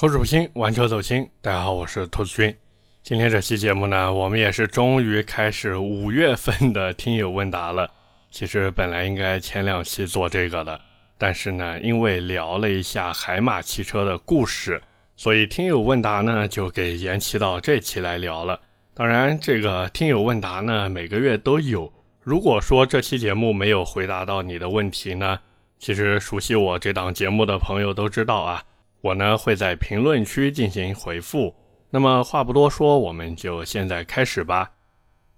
口齿不清，玩车走心。大家好，我是兔子君。今天这期节目呢，我们也是终于开始五月份的听友问答了。其实本来应该前两期做这个的，但是呢，因为聊了一下海马汽车的故事，所以听友问答呢就给延期到这期来聊了。当然，这个听友问答呢每个月都有。如果说这期节目没有回答到你的问题呢，其实熟悉我这档节目的朋友都知道啊。我呢会在评论区进行回复。那么话不多说，我们就现在开始吧。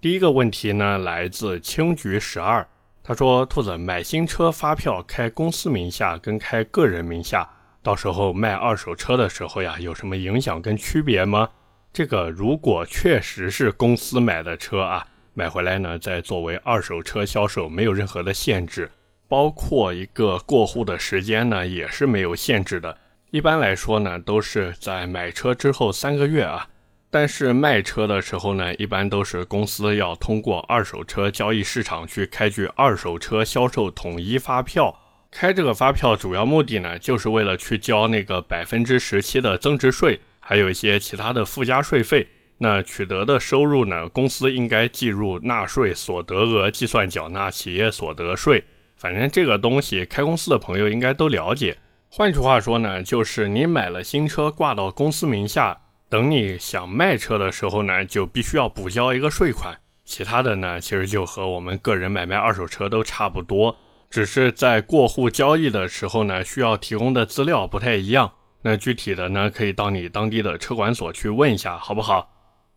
第一个问题呢来自青桔十二，他说：“兔子买新车发票开公司名下跟开个人名下，到时候卖二手车的时候呀，有什么影响跟区别吗？这个如果确实是公司买的车啊，买回来呢再作为二手车销售，没有任何的限制，包括一个过户的时间呢也是没有限制的。”一般来说呢，都是在买车之后三个月啊，但是卖车的时候呢，一般都是公司要通过二手车交易市场去开具二手车销售统一发票。开这个发票主要目的呢，就是为了去交那个百分之十七的增值税，还有一些其他的附加税费。那取得的收入呢，公司应该计入纳税所得额计算缴纳企业所得税。反正这个东西，开公司的朋友应该都了解。换句话说呢，就是你买了新车挂到公司名下，等你想卖车的时候呢，就必须要补交一个税款。其他的呢，其实就和我们个人买卖二手车都差不多，只是在过户交易的时候呢，需要提供的资料不太一样。那具体的呢，可以到你当地的车管所去问一下，好不好？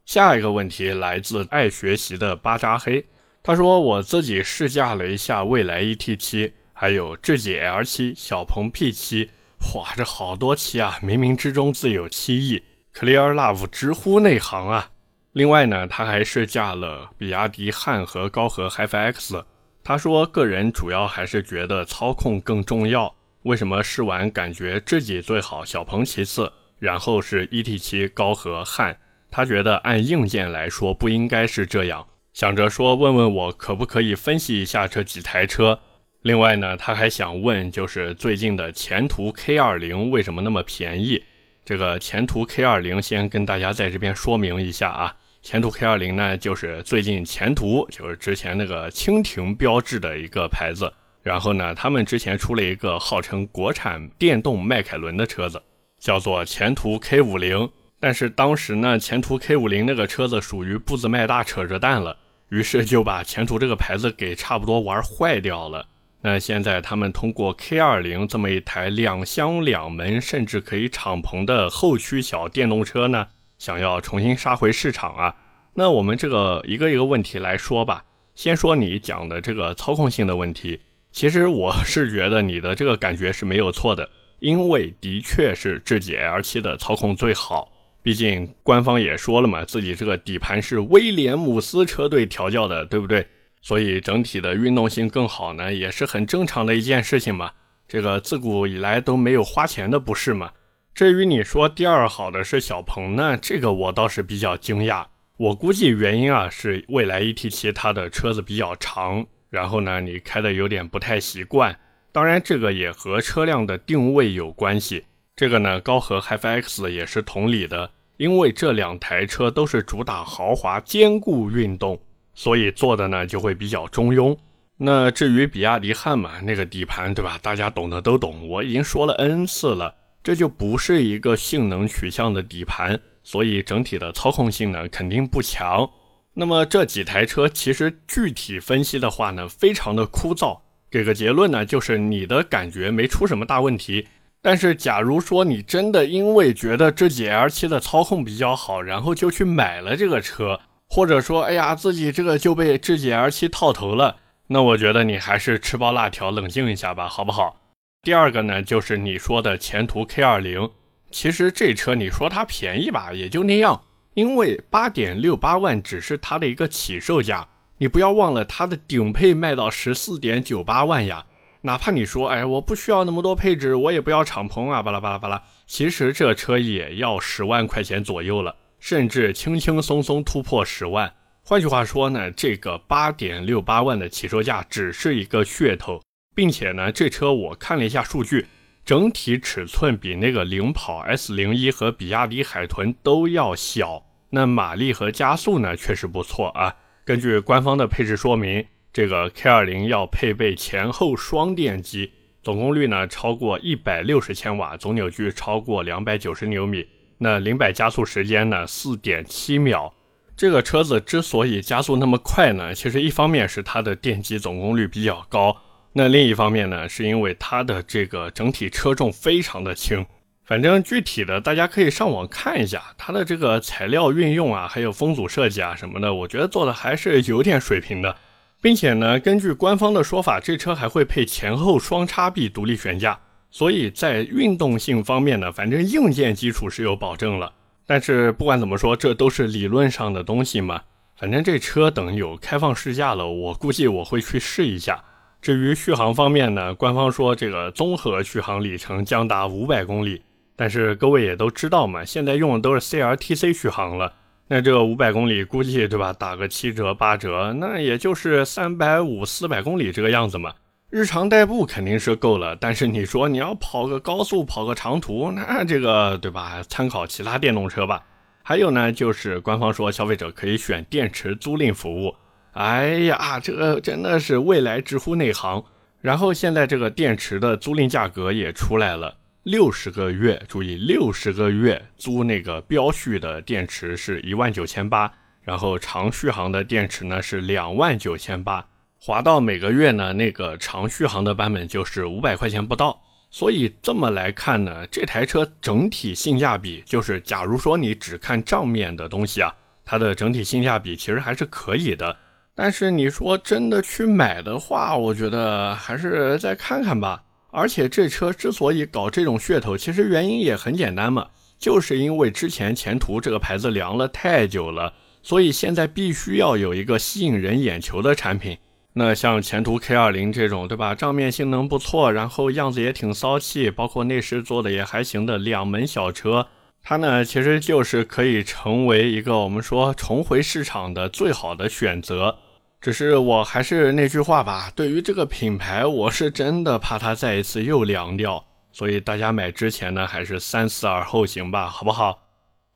下一个问题来自爱学习的巴扎黑，他说我自己试驾了一下蔚来 ET7。还有智己 L7、小鹏 P7，哇，这好多期啊！冥冥之中自有七意，Clear Love 直呼内行啊！另外呢，他还试驾了比亚迪汉和高和 HiFi X。他说，个人主要还是觉得操控更重要。为什么试完感觉智己最好，小鹏其次，然后是 ET7、高和汉？他觉得按硬件来说不应该是这样。想着说问问我可不可以分析一下这几台车。另外呢，他还想问，就是最近的前途 K20 为什么那么便宜？这个前途 K20 先跟大家在这边说明一下啊，前途 K20 呢，就是最近前途就是之前那个蜻蜓标志的一个牌子，然后呢，他们之前出了一个号称国产电动迈凯伦的车子，叫做前途 K50，但是当时呢，前途 K50 那个车子属于步子迈大扯着蛋了，于是就把前途这个牌子给差不多玩坏掉了。那现在他们通过 K20 这么一台两厢两门，甚至可以敞篷的后驱小电动车呢，想要重新杀回市场啊。那我们这个一个一个问题来说吧。先说你讲的这个操控性的问题，其实我是觉得你的这个感觉是没有错的，因为的确是智己 L7 的操控最好。毕竟官方也说了嘛，自己这个底盘是威廉姆斯车队调教的，对不对？所以整体的运动性更好呢，也是很正常的一件事情嘛。这个自古以来都没有花钱的，不是吗？至于你说第二好的是小鹏呢，这个我倒是比较惊讶。我估计原因啊是蔚来 ET7 它的车子比较长，然后呢你开的有点不太习惯。当然这个也和车辆的定位有关系。这个呢高和 HiFi X 也是同理的，因为这两台车都是主打豪华兼顾运动。所以做的呢就会比较中庸。那至于比亚迪汉嘛，那个底盘对吧？大家懂的都懂，我已经说了 N 次了，这就不是一个性能取向的底盘，所以整体的操控性呢肯定不强。那么这几台车其实具体分析的话呢，非常的枯燥。给个结论呢，就是你的感觉没出什么大问题。但是假如说你真的因为觉得这几 L7 的操控比较好，然后就去买了这个车。或者说，哎呀，自己这个就被智己 L7 套头了，那我觉得你还是吃包辣条，冷静一下吧，好不好？第二个呢，就是你说的前途 K20，其实这车你说它便宜吧，也就那样，因为八点六八万只是它的一个起售价，你不要忘了它的顶配卖到十四点九八万呀。哪怕你说，哎，我不需要那么多配置，我也不要敞篷啊，巴拉巴拉巴拉，其实这车也要十万块钱左右了。甚至轻轻松松突破十万。换句话说呢，这个八点六八万的起售价只是一个噱头，并且呢，这车我看了一下数据，整体尺寸比那个领跑 S 零一和比亚迪海豚都要小。那马力和加速呢，确实不错啊。根据官方的配置说明，这个 K 二零要配备前后双电机，总功率呢超过一百六十千瓦，总扭矩超过两百九十牛米。那零百加速时间呢，四点七秒。这个车子之所以加速那么快呢，其实一方面是它的电机总功率比较高。那另一方面呢，是因为它的这个整体车重非常的轻，反正具体的大家可以上网看一下它的这个材料运用啊，还有风阻设计啊什么的，我觉得做的还是有点水平的，并且呢，根据官方的说法，这车还会配前后双叉臂独立悬架，所以在运动性方面呢，反正硬件基础是有保证了。但是不管怎么说，这都是理论上的东西嘛，反正这车等有开放试驾了，我估计我会去试一下。至于续航方面呢，官方说这个综合续航里程将达五百公里，但是各位也都知道嘛，现在用的都是 CLTC 续航了，那这五百公里估计对吧，打个七折八折，那也就是三百五四百公里这个样子嘛。日常代步肯定是够了，但是你说你要跑个高速，跑个长途，那这个对吧？参考其他电动车吧。还有呢，就是官方说消费者可以选电池租赁服务。哎呀，这个真的是未来直呼内行。然后现在这个电池的租赁价格也出来了，六十个月，注意六十个月租那个标续的电池是一万九千八，然后长续航的电池呢是两万九千八，划到每个月呢那个长续航的版本就是五百块钱不到。所以这么来看呢，这台车整体性价比就是，假如说你只看账面的东西啊，它的整体性价比其实还是可以的。但是你说真的去买的话，我觉得还是再看看吧。而且这车之所以搞这种噱头，其实原因也很简单嘛，就是因为之前前途这个牌子凉了太久了，所以现在必须要有一个吸引人眼球的产品。那像前途 K20 这种，对吧？账面性能不错，然后样子也挺骚气，包括内饰做的也还行的两门小车，它呢其实就是可以成为一个我们说重回市场的最好的选择。只是我还是那句话吧，对于这个品牌，我是真的怕它再一次又凉掉，所以大家买之前呢，还是三思而后行吧，好不好？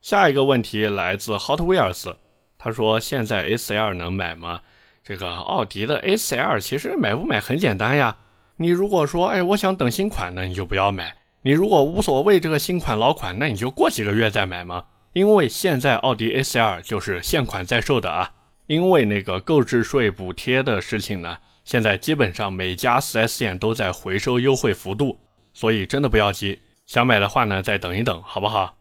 下一个问题来自 Hot Wheels，他说现在 A4L 能买吗？这个奥迪的 A4L 其实买不买很简单呀，你如果说哎我想等新款，那你就不要买；你如果无所谓这个新款老款，那你就过几个月再买嘛，因为现在奥迪 A4L 就是现款在售的啊。因为那个购置税补贴的事情呢，现在基本上每家 4S 店都在回收优惠幅度，所以真的不要急，想买的话呢，再等一等，好不好？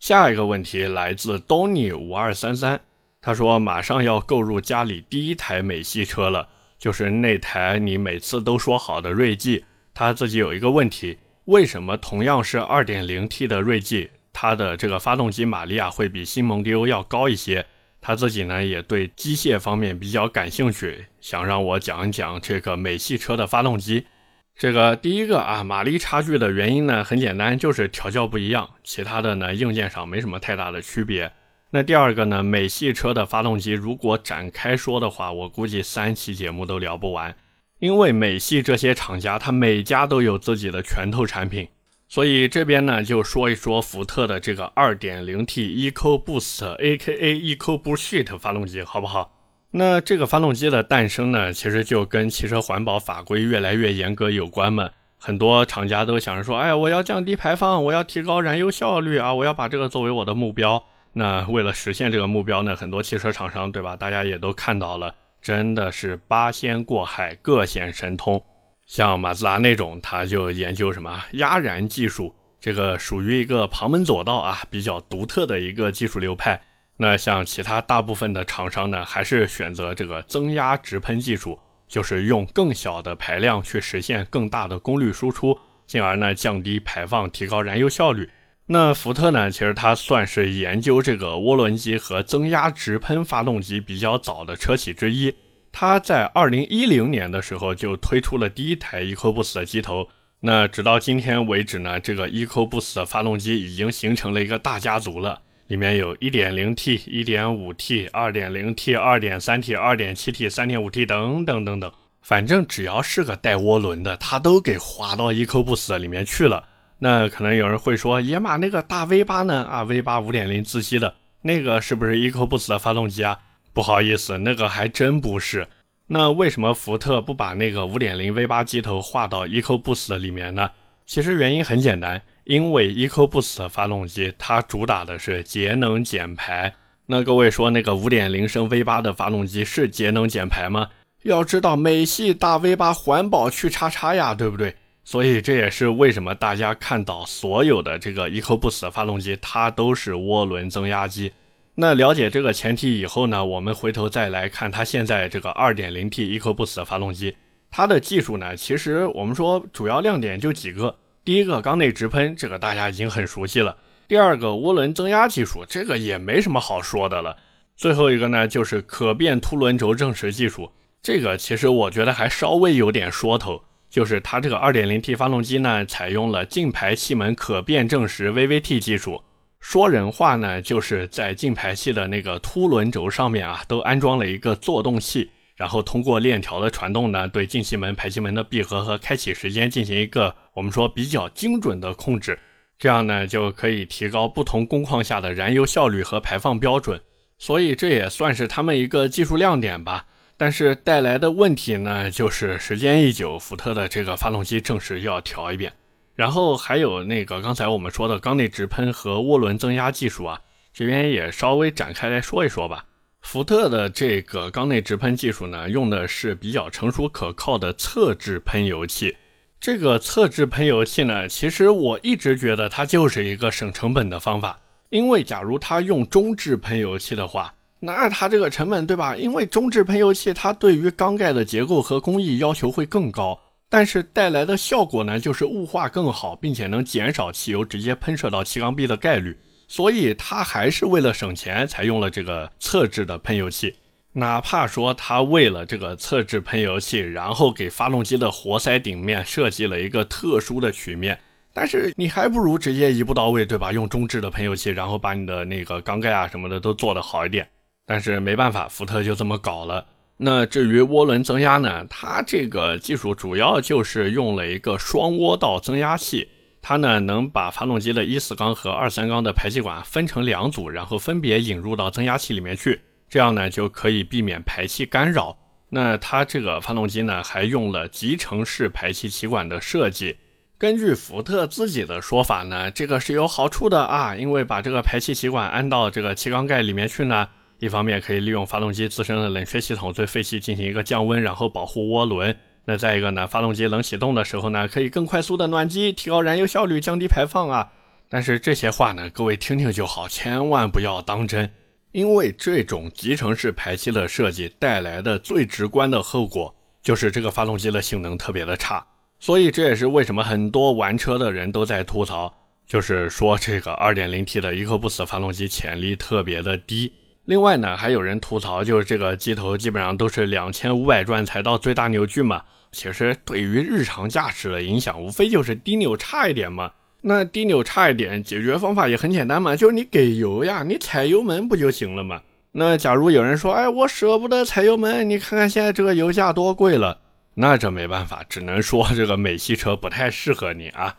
下一个问题来自 Donny 五二三三，他说马上要购入家里第一台美系车了，就是那台你每次都说好的锐际，他自己有一个问题，为什么同样是 2.0T 的锐际，它的这个发动机马力啊会比新蒙迪欧要高一些？他自己呢也对机械方面比较感兴趣，想让我讲一讲这个美系车的发动机。这个第一个啊，马力差距的原因呢很简单，就是调教不一样，其他的呢硬件上没什么太大的区别。那第二个呢，美系车的发动机如果展开说的话，我估计三期节目都聊不完，因为美系这些厂家，它每家都有自己的拳头产品。所以这边呢，就说一说福特的这个 2.0T EcoBoost（A.K.A. EcoBoost） 发动机，好不好？那这个发动机的诞生呢，其实就跟汽车环保法规越来越严格有关嘛。很多厂家都想着说，哎，我要降低排放，我要提高燃油效率啊，我要把这个作为我的目标。那为了实现这个目标呢，很多汽车厂商，对吧？大家也都看到了，真的是八仙过海，各显神通。像马自达那种，他就研究什么压燃技术，这个属于一个旁门左道啊，比较独特的一个技术流派。那像其他大部分的厂商呢，还是选择这个增压直喷技术，就是用更小的排量去实现更大的功率输出，进而呢降低排放，提高燃油效率。那福特呢，其实它算是研究这个涡轮机和增压直喷发动机比较早的车企之一。它在二零一零年的时候就推出了第一台 EcoBoost 的机头，那直到今天为止呢，这个 EcoBoost 的发动机已经形成了一个大家族了，里面有 1.0T、1.5T、2.0T、2.3T、2.7T、3.5T 等等等等，反正只要是个带涡轮的，它都给划到 EcoBoost 里面去了。那可能有人会说，野马那个大 V 八呢？啊，V 八五点零自吸的那个是不是 EcoBoost 的发动机啊？不好意思，那个还真不是。那为什么福特不把那个五点零 V 八机头划到 EcoBoost 里面呢？其实原因很简单，因为 EcoBoost 发动机它主打的是节能减排。那各位说那个五点零升 V 八的发动机是节能减排吗？要知道美系大 V 八环保去叉叉呀，对不对？所以这也是为什么大家看到所有的这个 EcoBoost 发动机，它都是涡轮增压机。那了解这个前提以后呢，我们回头再来看它现在这个 2.0T EcoBoost 发动机，它的技术呢，其实我们说主要亮点就几个。第一个缸内直喷，这个大家已经很熟悉了。第二个涡轮增压技术，这个也没什么好说的了。最后一个呢，就是可变凸轮轴正时技术，这个其实我觉得还稍微有点说头。就是它这个 2.0T 发动机呢，采用了进排气门可变正时 VVT 技术。说人话呢，就是在进排气的那个凸轮轴上面啊，都安装了一个作动器，然后通过链条的传动呢，对进气门、排气门的闭合和开启时间进行一个我们说比较精准的控制。这样呢，就可以提高不同工况下的燃油效率和排放标准。所以这也算是他们一个技术亮点吧。但是带来的问题呢，就是时间一久，福特的这个发动机正时要调一遍。然后还有那个刚才我们说的缸内直喷和涡轮增压技术啊，这边也稍微展开来说一说吧。福特的这个缸内直喷技术呢，用的是比较成熟可靠的侧置喷油器。这个侧置喷油器呢，其实我一直觉得它就是一个省成本的方法，因为假如它用中置喷油器的话。那它这个成本对吧？因为中置喷油器它对于缸盖的结构和工艺要求会更高，但是带来的效果呢，就是雾化更好，并且能减少汽油直接喷射到气缸壁的概率。所以它还是为了省钱才用了这个侧置的喷油器。哪怕说它为了这个侧置喷油器，然后给发动机的活塞顶面设计了一个特殊的曲面，但是你还不如直接一步到位，对吧？用中置的喷油器，然后把你的那个缸盖啊什么的都做得好一点。但是没办法，福特就这么搞了。那至于涡轮增压呢？它这个技术主要就是用了一个双涡道增压器，它呢能把发动机的一四缸和二三缸的排气管分成两组，然后分别引入到增压器里面去，这样呢就可以避免排气干扰。那它这个发动机呢还用了集成式排气气管的设计。根据福特自己的说法呢，这个是有好处的啊，因为把这个排气气管安到这个气缸盖里面去呢。一方面可以利用发动机自身的冷却系统对废气进行一个降温，然后保护涡轮。那再一个呢，发动机冷启动的时候呢，可以更快速的暖机，提高燃油效率，降低排放啊。但是这些话呢，各位听听就好，千万不要当真。因为这种集成式排气的设计带来的最直观的后果，就是这个发动机的性能特别的差。所以这也是为什么很多玩车的人都在吐槽，就是说这个 2.0T 的 EcoBoost 发动机潜力特别的低。另外呢，还有人吐槽，就是这个机头基本上都是两千五百转才到最大扭矩嘛。其实对于日常驾驶的影响，无非就是低扭差一点嘛。那低扭差一点，解决方法也很简单嘛，就是你给油呀，你踩油门不就行了嘛？那假如有人说，哎，我舍不得踩油门，你看看现在这个油价多贵了，那这没办法，只能说这个美系车不太适合你啊。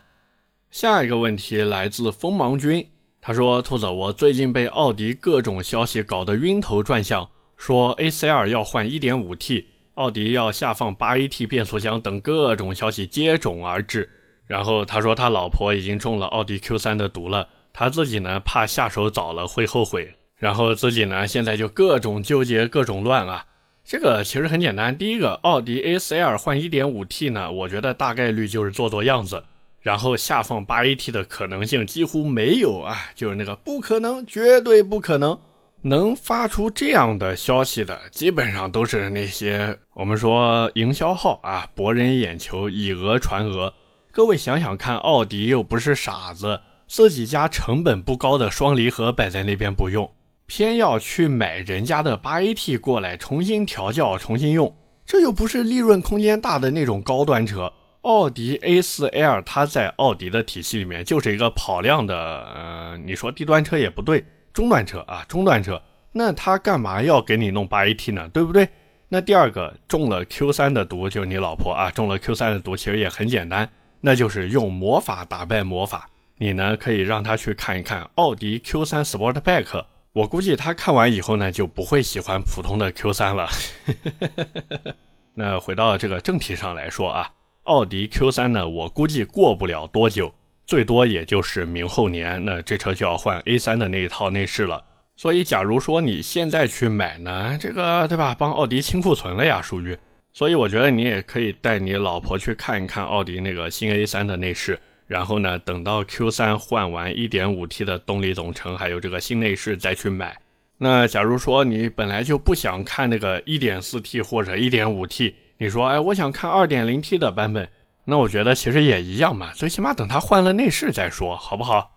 下一个问题来自锋芒君。他说：“兔子，我最近被奥迪各种消息搞得晕头转向，说 A4L 要换 1.5T，奥迪要下放 8AT 变速箱等各种消息接踵而至。然后他说他老婆已经中了奥迪 Q3 的毒了，他自己呢怕下手早了会后悔，然后自己呢现在就各种纠结各种乱啊。这个其实很简单，第一个奥迪 A4L 换 1.5T 呢，我觉得大概率就是做做样子。”然后下放八 AT 的可能性几乎没有啊，就是那个不可能，绝对不可能能发出这样的消息的，基本上都是那些我们说营销号啊，博人眼球，以讹传讹。各位想想看，奥迪又不是傻子，自己家成本不高的双离合摆在那边不用，偏要去买人家的八 AT 过来重新调教、重新用，这又不是利润空间大的那种高端车。奥迪 A4L，它在奥迪的体系里面就是一个跑量的，呃，你说低端车也不对，中端车啊，中端车，那它干嘛要给你弄 8AT 呢？对不对？那第二个中了 Q 三的毒，就是你老婆啊，中了 Q 三的毒，其实也很简单，那就是用魔法打败魔法。你呢可以让他去看一看奥迪 Q 三 Sportback，我估计他看完以后呢就不会喜欢普通的 Q 三了。那回到这个正题上来说啊，奥迪 Q 三呢，我估计过不了多久，最多也就是明后年，那这车就要换 A 三的那一套内饰了。所以，假如说你现在去买呢，这个对吧？帮奥迪清库存了呀，属于。所以我觉得你也可以带你老婆去看一看奥迪那个新 A3 的内饰，然后呢，等到 Q3 换完 1.5T 的动力总成，还有这个新内饰再去买。那假如说你本来就不想看那个 1.4T 或者 1.5T，你说，哎，我想看 2.0T 的版本，那我觉得其实也一样嘛，最起码等它换了内饰再说，好不好？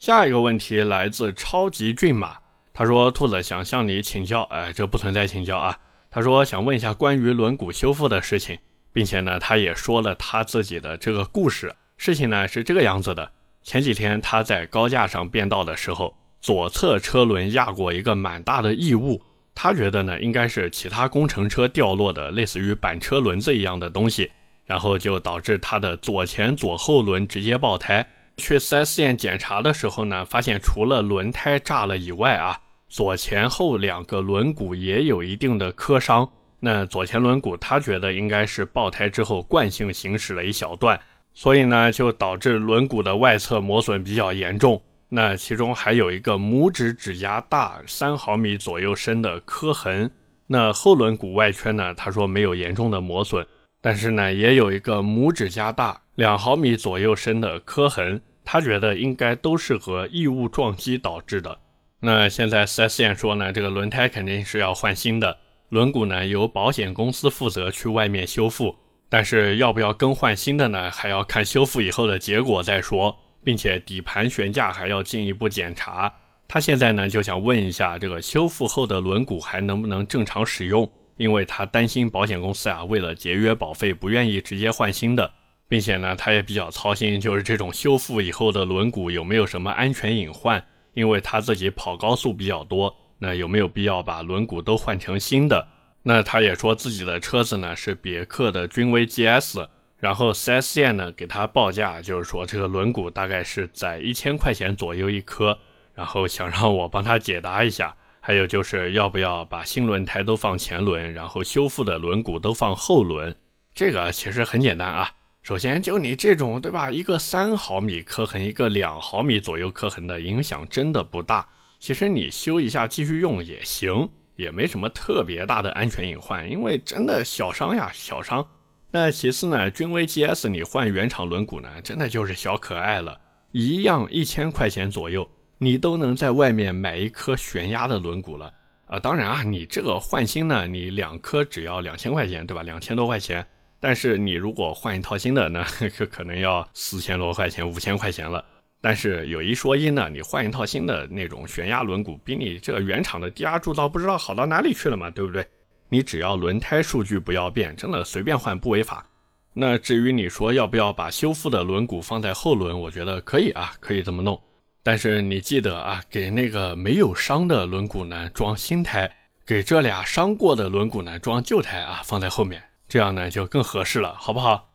下一个问题来自超级骏马。他说：“兔子想向你请教，哎，这不存在请教啊。他说想问一下关于轮毂修复的事情，并且呢，他也说了他自己的这个故事。事情呢是这个样子的：前几天他在高架上变道的时候，左侧车轮压过一个蛮大的异物，他觉得呢应该是其他工程车掉落的类似于板车轮子一样的东西，然后就导致他的左前左后轮直接爆胎。去 4S 店检查的时候呢，发现除了轮胎炸了以外啊。”左前后两个轮毂也有一定的磕伤，那左前轮毂他觉得应该是爆胎之后惯性行驶了一小段，所以呢就导致轮毂的外侧磨损比较严重。那其中还有一个拇指指甲大三毫米左右深的磕痕。那后轮毂外圈呢，他说没有严重的磨损，但是呢也有一个拇指甲大两毫米左右深的磕痕，他觉得应该都是和异物撞击导致的。那现在 4S 店说呢，这个轮胎肯定是要换新的，轮毂呢由保险公司负责去外面修复，但是要不要更换新的呢，还要看修复以后的结果再说，并且底盘悬架还要进一步检查。他现在呢就想问一下，这个修复后的轮毂还能不能正常使用？因为他担心保险公司啊为了节约保费，不愿意直接换新的，并且呢他也比较操心，就是这种修复以后的轮毂有没有什么安全隐患。因为他自己跑高速比较多，那有没有必要把轮毂都换成新的？那他也说自己的车子呢是别克的君威 GS，然后 4S 店呢给他报价，就是说这个轮毂大概是在一千块钱左右一颗，然后想让我帮他解答一下。还有就是要不要把新轮胎都放前轮，然后修复的轮毂都放后轮？这个其实很简单啊。首先，就你这种，对吧？一个三毫米磕痕，一个两毫米左右磕痕的影响真的不大。其实你修一下继续用也行，也没什么特别大的安全隐患，因为真的小伤呀，小伤。那其次呢，君威 GS 你换原厂轮毂呢，真的就是小可爱了，一样一千块钱左右，你都能在外面买一颗悬压的轮毂了啊。当然啊，你这个换新呢，你两颗只要两千块钱，对吧？两千多块钱。但是你如果换一套新的，那 可可能要四千多块钱、五千块钱了。但是有一说一呢，你换一套新的那种悬压轮毂，比你这个原厂的低压铸造不知道好到哪里去了嘛，对不对？你只要轮胎数据不要变，真的随便换不违法。那至于你说要不要把修复的轮毂放在后轮，我觉得可以啊，可以这么弄。但是你记得啊，给那个没有伤的轮毂呢装新胎，给这俩伤过的轮毂呢装旧胎啊，放在后面。这样呢就更合适了，好不好？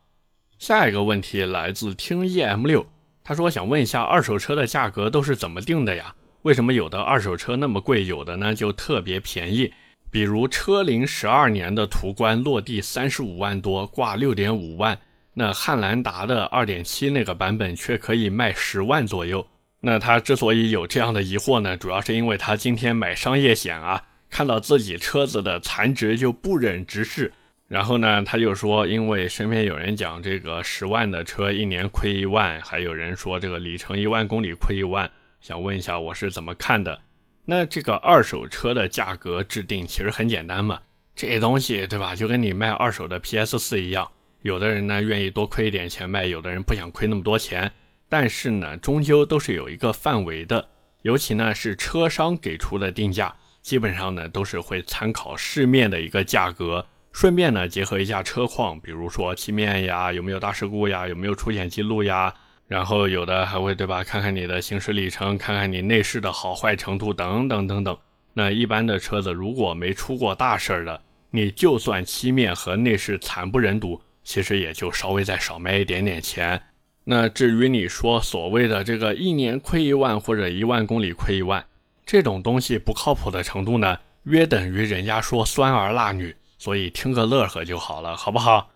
下一个问题来自听 EM 六，他说想问一下二手车的价格都是怎么定的呀？为什么有的二手车那么贵，有的呢就特别便宜？比如车龄十二年的途观落地三十五万多，挂六点五万，那汉兰达的二点七那个版本却可以卖十万左右。那他之所以有这样的疑惑呢，主要是因为他今天买商业险啊，看到自己车子的残值就不忍直视。然后呢，他就说，因为身边有人讲这个十万的车一年亏一万，还有人说这个里程一万公里亏一万，想问一下我是怎么看的？那这个二手车的价格制定其实很简单嘛，这东西对吧？就跟你卖二手的 PS 四一样，有的人呢愿意多亏一点钱卖，有的人不想亏那么多钱，但是呢，终究都是有一个范围的，尤其呢是车商给出的定价，基本上呢都是会参考市面的一个价格。顺便呢，结合一下车况，比如说漆面呀，有没有大事故呀，有没有出险记录呀，然后有的还会对吧，看看你的行驶里程，看看你内饰的好坏程度等等等等。那一般的车子如果没出过大事儿的，你就算漆面和内饰惨不忍睹，其实也就稍微再少卖一点点钱。那至于你说所谓的这个一年亏一万或者一万公里亏一万，这种东西不靠谱的程度呢，约等于人家说酸儿辣女，所以听个乐呵就好了，好不好？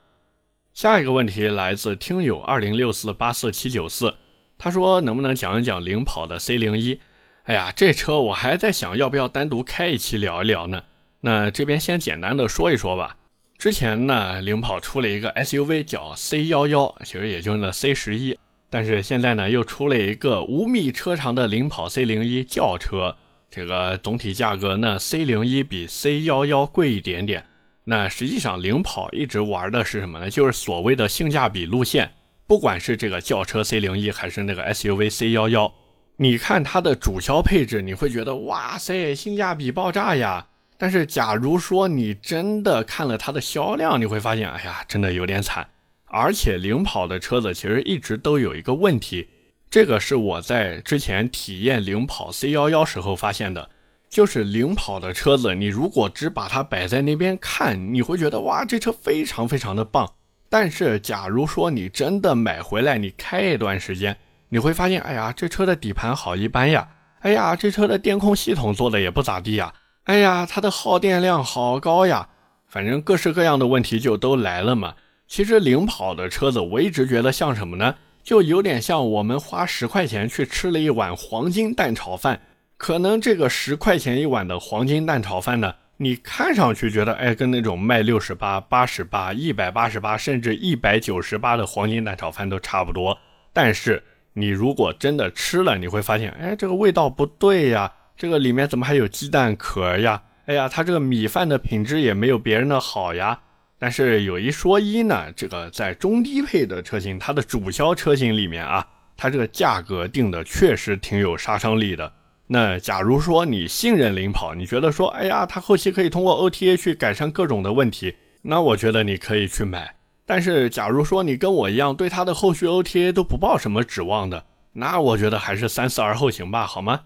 下一个问题来自听友二零六四八四七九四，他说能不能讲一讲领跑的 C 零一？哎呀，这车我还在想要不要单独开一期聊一聊呢。那这边先简单的说一说吧。之前呢，领跑出了一个 SUV 叫 C 幺幺，其实也就是那 C 十一。但是现在呢，又出了一个五米车长的领跑 C 零一轿车，这个总体价格呢，C 零一比 C 幺幺贵一点点。那实际上领跑一直玩的是什么呢？就是所谓的性价比路线。不管是这个轿车 C 零一，还是那个 SUV C 幺幺，你看它的主销配置，你会觉得哇塞，性价比爆炸呀！但是，假如说你真的看了它的销量，你会发现，哎呀，真的有点惨。而且，领跑的车子其实一直都有一个问题，这个是我在之前体验领跑 C11 时候发现的，就是领跑的车子，你如果只把它摆在那边看，你会觉得哇，这车非常非常的棒。但是，假如说你真的买回来，你开一段时间，你会发现，哎呀，这车的底盘好一般呀，哎呀，这车的电控系统做的也不咋地呀。哎呀，它的耗电量好高呀！反正各式各样的问题就都来了嘛。其实领跑的车子，我一直觉得像什么呢？就有点像我们花十块钱去吃了一碗黄金蛋炒饭。可能这个十块钱一碗的黄金蛋炒饭呢，你看上去觉得哎，跟那种卖六十八、八十八、一百八十八，甚至一百九十八的黄金蛋炒饭都差不多。但是你如果真的吃了，你会发现，哎，这个味道不对呀。这个里面怎么还有鸡蛋壳呀？哎呀，它这个米饭的品质也没有别人的好呀。但是有一说一呢，这个在中低配的车型，它的主销车型里面啊，它这个价格定的确实挺有杀伤力的。那假如说你信任领跑，你觉得说，哎呀，它后期可以通过 OTA 去改善各种的问题，那我觉得你可以去买。但是假如说你跟我一样，对它的后续 OTA 都不抱什么指望的，那我觉得还是三思而后行吧，好吗？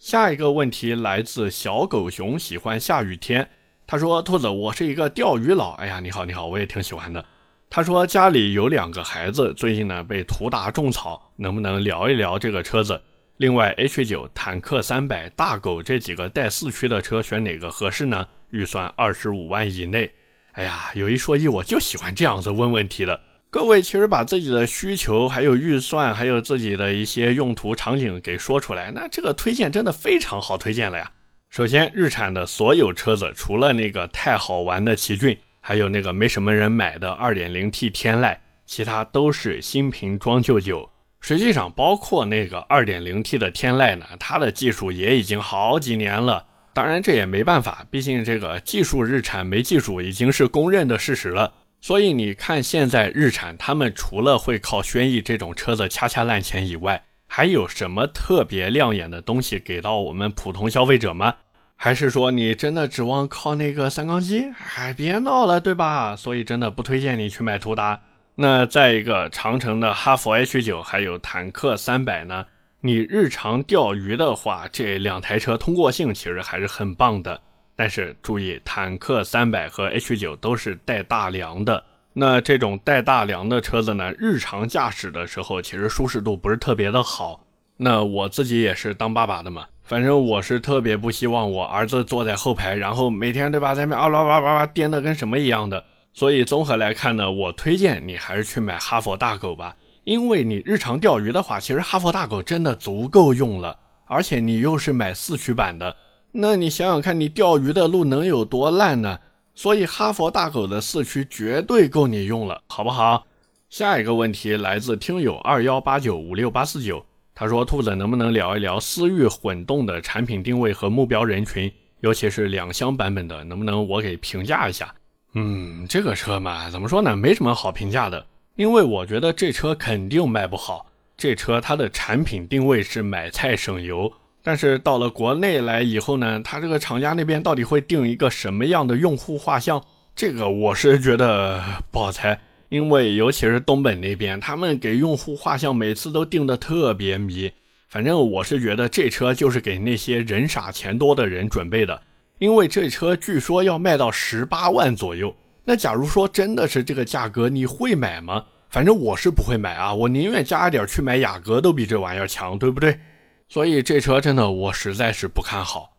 下一个问题来自小狗熊，喜欢下雨天。他说：“兔子，我是一个钓鱼佬。哎呀，你好，你好，我也挺喜欢的。”他说：“家里有两个孩子，最近呢被途达种草，能不能聊一聊这个车子？另外，H 九、坦克三百、大狗这几个带四驱的车，选哪个合适呢？预算二十五万以内。”哎呀，有一说一，我就喜欢这样子问问题的。各位其实把自己的需求、还有预算、还有自己的一些用途场景给说出来，那这个推荐真的非常好推荐了呀。首先，日产的所有车子，除了那个太好玩的奇骏，还有那个没什么人买的 2.0T 天籁，其他都是新瓶装旧酒。实际上，包括那个 2.0T 的天籁呢，它的技术也已经好几年了。当然，这也没办法，毕竟这个技术日产没技术已经是公认的事实了。所以你看，现在日产他们除了会靠轩逸这种车子掐掐烂钱以外，还有什么特别亮眼的东西给到我们普通消费者吗？还是说你真的指望靠那个三缸机？哎，别闹了，对吧？所以真的不推荐你去买途达。那再一个，长城的哈弗 H 九还有坦克三百呢？你日常钓鱼的话，这两台车通过性其实还是很棒的。但是注意，坦克三百和 H 九都是带大梁的。那这种带大梁的车子呢，日常驾驶的时候其实舒适度不是特别的好。那我自己也是当爸爸的嘛，反正我是特别不希望我儿子坐在后排，然后每天对吧，在那啊啦哇哇哇颠的跟什么一样的。所以综合来看呢，我推荐你还是去买哈佛大狗吧，因为你日常钓鱼的话，其实哈佛大狗真的足够用了，而且你又是买四驱版的。那你想想看，你钓鱼的路能有多烂呢？所以哈佛大狗的四驱绝对够你用了，好不好？下一个问题来自听友二幺八九五六八四九，他说：“兔子能不能聊一聊思域混动的产品定位和目标人群，尤其是两厢版本的，能不能我给评价一下？”嗯，这个车嘛，怎么说呢？没什么好评价的，因为我觉得这车肯定卖不好。这车它的产品定位是买菜省油。但是到了国内来以后呢，它这个厂家那边到底会定一个什么样的用户画像？这个我是觉得不好猜，因为尤其是东本那边，他们给用户画像每次都定的特别迷。反正我是觉得这车就是给那些人傻钱多的人准备的，因为这车据说要卖到十八万左右。那假如说真的是这个价格，你会买吗？反正我是不会买啊，我宁愿加点去买雅阁都比这玩意儿强，对不对？所以这车真的我实在是不看好。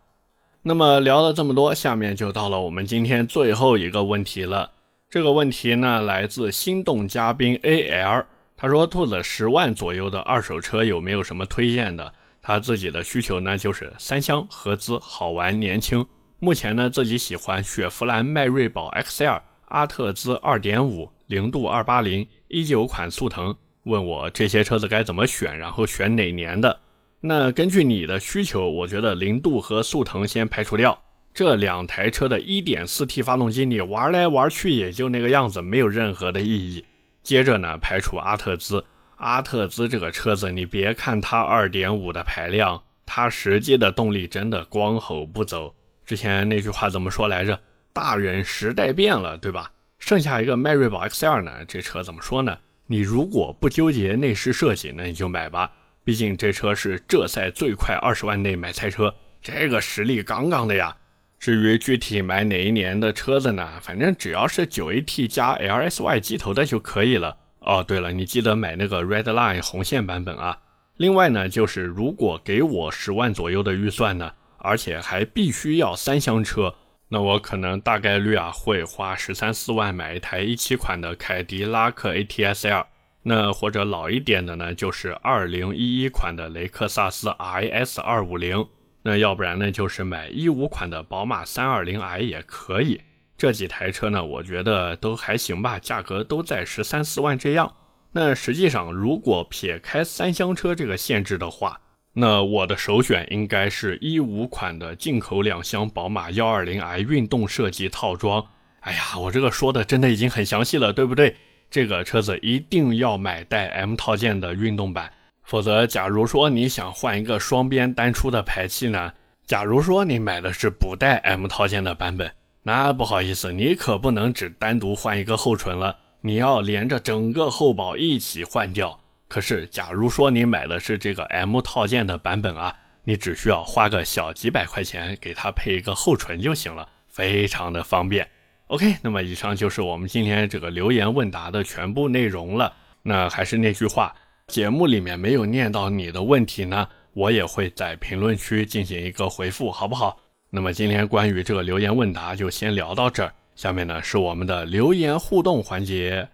那么聊了这么多，下面就到了我们今天最后一个问题了。这个问题呢，来自心动嘉宾 AL，他说：“兔子十万左右的二手车有没有什么推荐的？他自己的需求呢，就是三厢合资，好玩年轻。目前呢，自己喜欢雪佛兰迈锐宝 XL、阿特兹2.5、零度280、一九款速腾。问我这些车子该怎么选，然后选哪年的？那根据你的需求，我觉得零度和速腾先排除掉。”这两台车的 1.4T 发动机，你玩来玩去也就那个样子，没有任何的意义。接着呢，排除阿特兹。阿特兹这个车子，你别看它2.5的排量，它实际的动力真的光吼不走。之前那句话怎么说来着？大人时代变了，对吧？剩下一个迈锐宝 XL 呢，这车怎么说呢？你如果不纠结内饰设计，那你就买吧。毕竟这车是这赛最快二十万内买菜车，这个实力杠杠的呀。至于具体买哪一年的车子呢？反正只要是九 AT 加 LSY 机头的就可以了。哦，对了，你记得买那个 Redline 红线版本啊。另外呢，就是如果给我十万左右的预算呢，而且还必须要三厢车，那我可能大概率啊会花十三四万买一台一七款的凯迪拉克 ATS-L。那或者老一点的呢，就是二零一一款的雷克萨斯 RS 二五零。那要不然呢，就是买一五款的宝马三二零 i 也可以。这几台车呢，我觉得都还行吧，价格都在十三四万这样。那实际上，如果撇开三厢车这个限制的话，那我的首选应该是一五款的进口两厢宝马幺二零 i 运动设计套装。哎呀，我这个说的真的已经很详细了，对不对？这个车子一定要买带 M 套件的运动版。否则，假如说你想换一个双边单出的排气呢？假如说你买的是不带 M 套件的版本，那不好意思，你可不能只单独换一个后唇了，你要连着整个后保一起换掉。可是，假如说你买的是这个 M 套件的版本啊，你只需要花个小几百块钱给它配一个后唇就行了，非常的方便。OK，那么以上就是我们今天这个留言问答的全部内容了。那还是那句话。节目里面没有念到你的问题呢，我也会在评论区进行一个回复，好不好？那么今天关于这个留言问答就先聊到这儿，下面呢是我们的留言互动环节。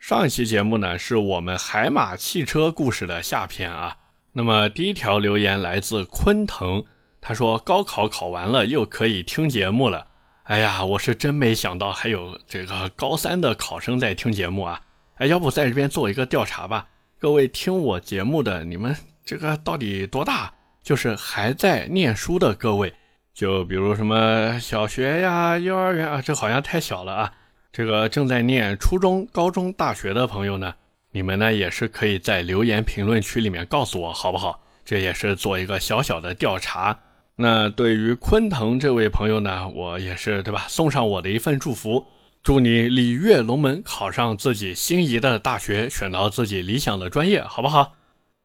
上一期节目呢是我们海马汽车故事的下篇啊。那么第一条留言来自昆腾，他说高考考完了又可以听节目了。哎呀，我是真没想到还有这个高三的考生在听节目啊。哎，要不在这边做一个调查吧？各位听我节目的，你们这个到底多大？就是还在念书的各位，就比如什么小学呀、幼儿园啊，这好像太小了啊。这个正在念初中、高中、大学的朋友呢，你们呢也是可以在留言评论区里面告诉我，好不好？这也是做一个小小的调查。那对于昆腾这位朋友呢，我也是对吧？送上我的一份祝福。祝你鲤跃龙门，考上自己心仪的大学，选到自己理想的专业，好不好？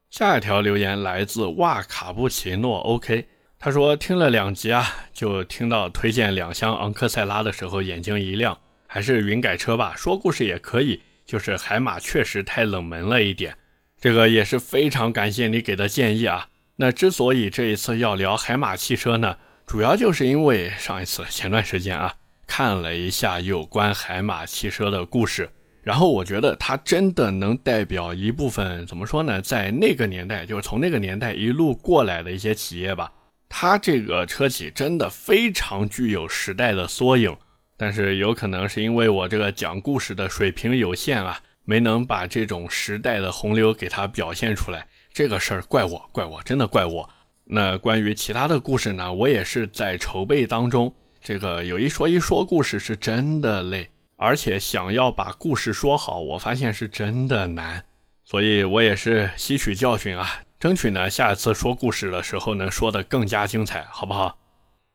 下一条留言来自哇卡布奇诺，OK，他说听了两集啊，就听到推荐两厢昂克赛拉的时候，眼睛一亮，还是云改车吧，说故事也可以，就是海马确实太冷门了一点，这个也是非常感谢你给的建议啊。那之所以这一次要聊海马汽车呢，主要就是因为上一次前段时间啊。看了一下有关海马汽车的故事，然后我觉得它真的能代表一部分怎么说呢，在那个年代，就是从那个年代一路过来的一些企业吧。它这个车企真的非常具有时代的缩影，但是有可能是因为我这个讲故事的水平有限啊，没能把这种时代的洪流给它表现出来。这个事儿怪我，怪我，真的怪我。那关于其他的故事呢，我也是在筹备当中。这个有一说一，说故事是真的累，而且想要把故事说好，我发现是真的难，所以我也是吸取教训啊，争取呢下一次说故事的时候能说的更加精彩，好不好？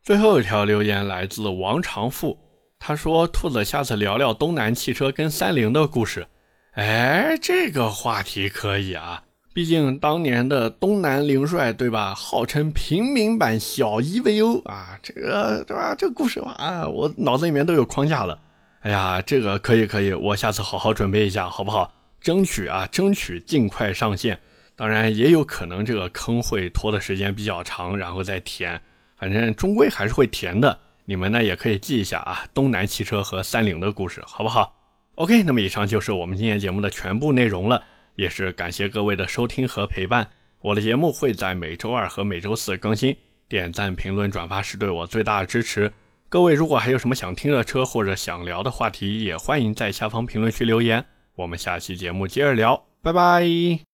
最后一条留言来自王长富，他说：“兔子，下次聊聊东南汽车跟三菱的故事。”哎，这个话题可以啊，毕竟当年的东南菱帅，对吧？号称平民版小 EVO 啊，这个对吧？这个故事啊，我脑子里面都有框架了。哎呀，这个可以可以，我下次好好准备一下，好不好？争取啊，争取尽快上线。当然，也有可能这个坑会拖的时间比较长，然后再填。反正终归还是会填的。你们呢也可以记一下啊，东南汽车和三菱的故事，好不好？OK，那么以上就是我们今天节目的全部内容了。也是感谢各位的收听和陪伴。我的节目会在每周二和每周四更新，点赞、评论、转发是对我最大的支持。各位如果还有什么想听的车或者想聊的话题，也欢迎在下方评论区留言。我们下期节目接着聊，拜拜。